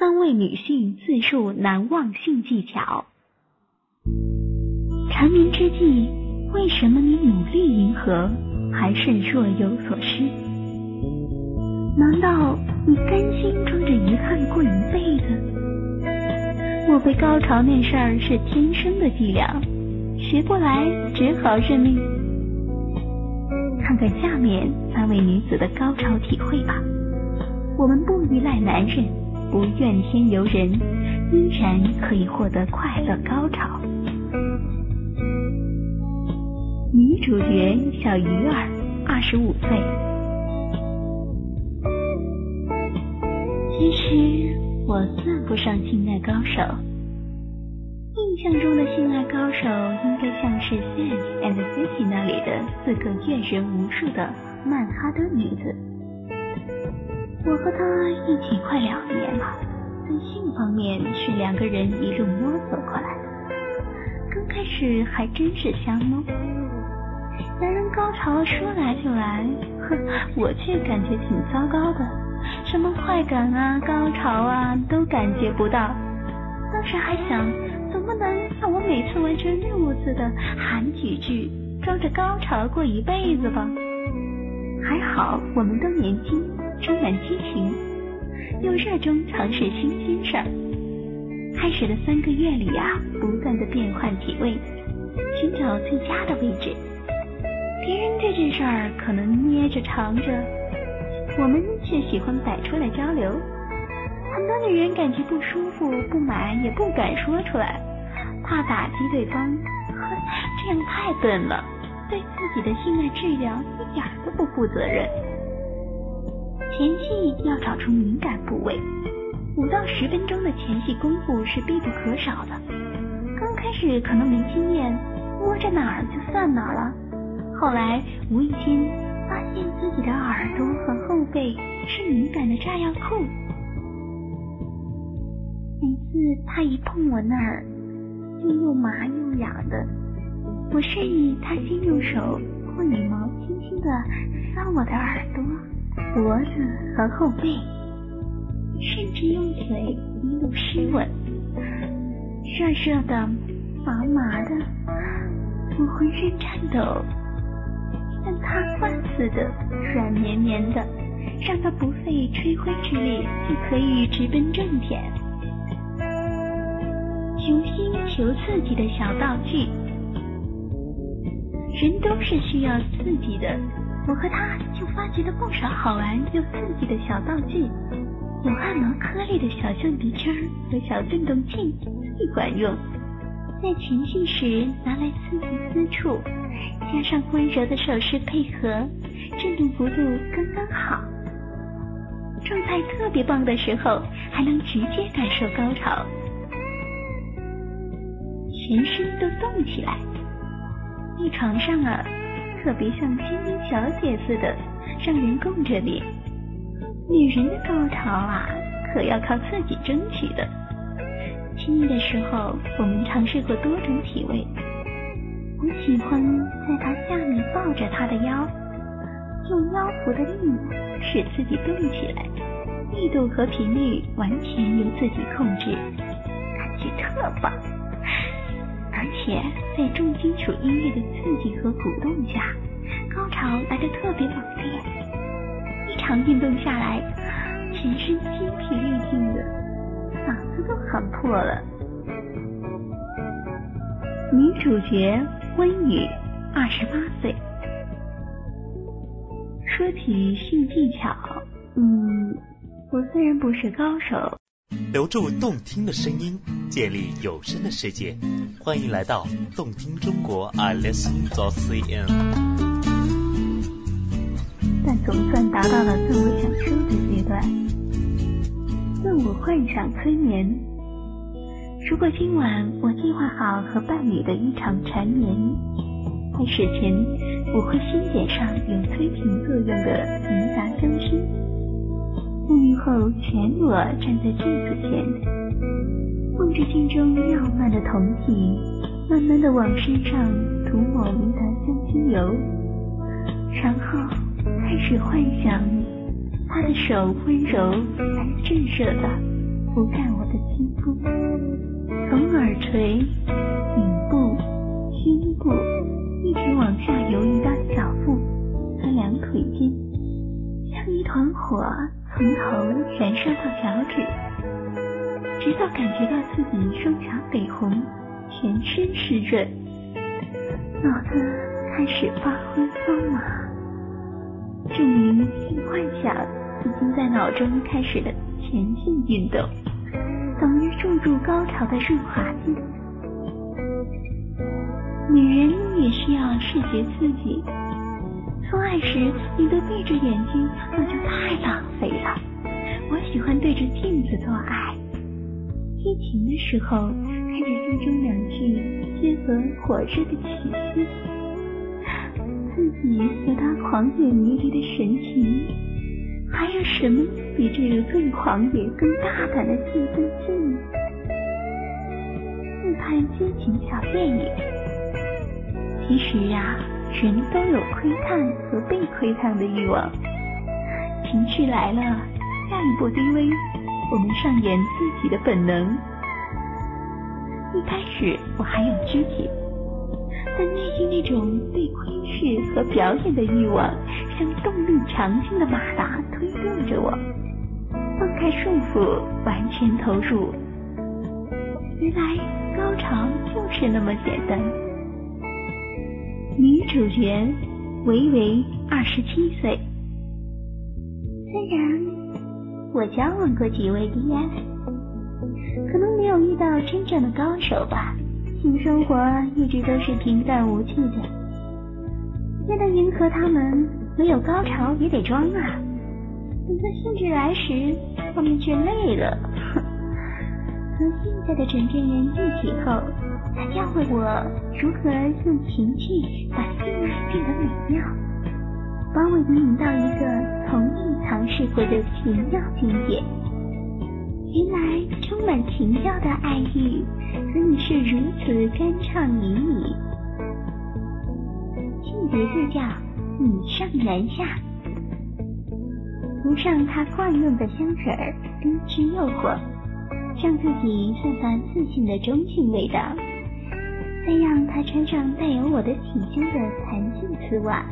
三位女性自述难忘性技巧。缠绵之际，为什么你努力迎合，还是若有所失？难道你甘心装着遗憾过一辈子？莫非高潮那事儿是天生的伎俩，学不来只好认命？看看下面三位女子的高潮体会吧。我们不依赖男人，不怨天尤人，依然可以获得快乐高潮。女主角小鱼儿，二十五岁。其实我算不上性爱高手，印象中的性爱高手应该像是《Sex and City》那里的四个阅人无数的曼哈顿女子。我和他一起快两年了，在性方面是两个人一路摸索过来的。刚开始还真是香哦，男人高潮说来就来，哼，我却感觉挺糟糕的，什么快感啊、高潮啊都感觉不到。当时还想，总不能让我每次完成任务似的喊几句，装着高潮过一辈子吧？还好我们都年轻。充满激情，又热衷尝试新鲜事儿。开始的三个月里呀，不断的变换体位，寻找最佳的位置。别人这件事儿可能捏着藏着，我们却喜欢摆出来交流。很多女人感觉不舒服、不满，也不敢说出来，怕打击对方。呵，这样太笨了，对自己的性爱质量一点都不负责任。前戏要找出敏感部位，五到十分钟的前戏功夫是必不可少的。刚开始可能没经验，摸着哪儿就算哪儿了。后来无意间发现自己的耳朵和后背是敏感的炸药库，每次他一碰我那儿，就又麻又痒的。我示意他先用手或羽毛轻轻的搔我的耳朵。脖子和后背，甚至用嘴一路湿吻，热热的，麻麻的，我浑身颤抖，像塌瓜似的，软绵绵的，让他不费吹灰之力就可以直奔正点。雄心求刺激的小道具，人都是需要刺激的。我和他就发掘了不少好玩又刺激的小道具，有按摩颗粒的小橡皮圈和小震动器最管用，在前戏时拿来刺激私处，加上温柔的手势配合，振动幅度刚刚好。状态特别棒的时候，还能直接感受高潮，全身都动起来。在床上啊。特别像千金小姐似的，让人供着你。女人的高潮啊，可要靠自己争取的。亲密的时候，我们尝试过多种体位。我喜欢在她下面抱着她的腰，用腰腹的力使自己动起来，力度和频率完全由自己控制，感觉特棒。且在重金属音乐的刺激和鼓动下，高潮来得特别猛烈。一场运动下来，全身筋疲力尽的，嗓子都喊破了。女主角温雨，二十八岁。说起性技巧，嗯，我虽然不是高手。留住动听的声音，建立有声的世界。欢迎来到动听中国，I listen to CN。但总算达到了自我享受的阶段，自我幻想催眠。如果今晚我计划好和伴侣的一场缠绵，开始前我会先点上有催情作用的银杂香薰。沐浴后，全裸站在镜子前，望着镜中耀慢的酮体，慢慢的往身上涂抹迷的香精油，然后开始幻想他的手温柔而炙热的覆盖我的肌肤，从耳垂、颈部、胸部一直往下游移到小腹和两腿间，像一团火从头燃烧到脚趾，直到感觉到自己双颊绯红，全身湿润，脑子开始发昏发麻，证明性幻想已经在脑中开始了前进运动，等于注入高潮的润滑剂。女人也需要视觉刺激，做爱时你都闭着眼睛，那就太浪费了。我喜欢对着镜子做爱，激情的时候看着镜中两具结合火热的起司，自己和他狂野迷离的神情，还有什么比这个更狂野、更大胆的兴奋剂呢？看激情小电影。其实啊，人都有窥探和被窥探的欲望。情绪来了，下一步低微，我们上演自己的本能。一开始我还有拘谨，但内心那种被窥视和表演的欲望，像动力强劲的马达推动着我，放开束缚，完全投入。原来高潮就是那么简单。女主角维维二十七岁，虽然我交往过几位 DS，可能没有遇到真正的高手吧。性生活一直都是平淡无趣的，为了迎合他们，没有高潮也得装啊。等到兴致来时，我们却累了。和现在的枕边人一起后。他教会我如何用情趣把性爱变得美妙，把我引领到一个从未尝试过的奇妙境界。原来充满情调的爱欲可以是如此酣畅淋漓。性别就叫女上男下，涂上他惯用的香水儿，低脂诱惑，让自己散发自信的中性味道。再让他穿上带有我的体香的弹性丝袜，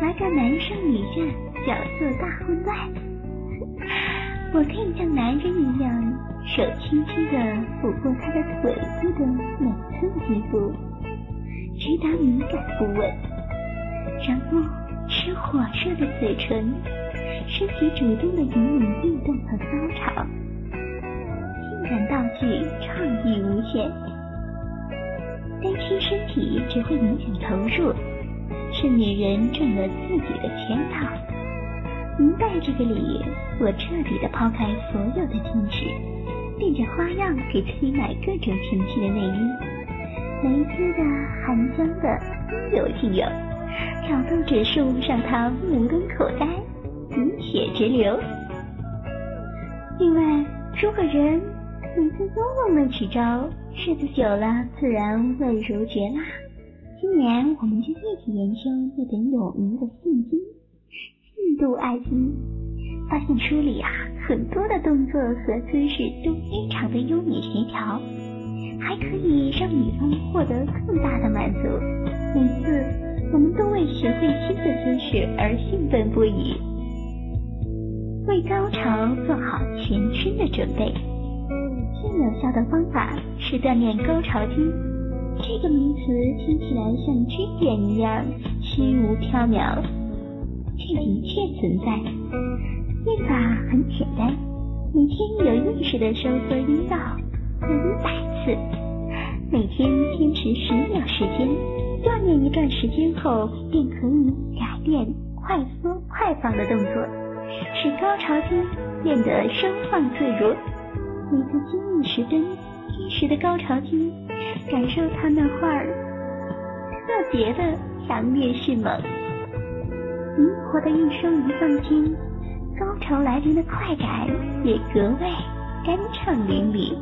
来个男上女下角色大混乱。我可以像男人一样，手轻轻地抚过他的腿部的每寸肌肤，直达敏感部位，然后吃火热的嘴唇，身体主动的引领运动和高潮，性感道具创意无限。担心身体只会影响投入，是女人中了自己的圈套。明白这个理，我彻底的抛开所有的矜持，变着花样给自己买各种情趣的内衣，蕾丝的、韩江的，应有尽有。挑逗指数让她目瞪口呆，鼻血直流。另外，如果人每次都用那几招。日子久了，自然味如绝辣。今年我们就一起研究那本有名的《性经》，印度爱经，发现书里啊很多的动作和姿势都非常的优美协调，还可以让女方获得更大的满足。每次我们都为学会新的姿势而兴奋不已，为高潮做好全身的准备。最有效的方法是锻炼高潮筋。这个名词听起来像军演一样虚无缥缈，却的确存在。练法很简单，每天有意识的收缩阴道，一百次，每天坚持十秒时间，锻炼一段时间后，便可以改变快缩快放的动作，使高潮筋变得收放自如。每次精力时分，一时的高潮期，感受他那画儿特别的强烈迅猛，灵活的一收一放间，高潮来临的快感也格外酣畅淋漓。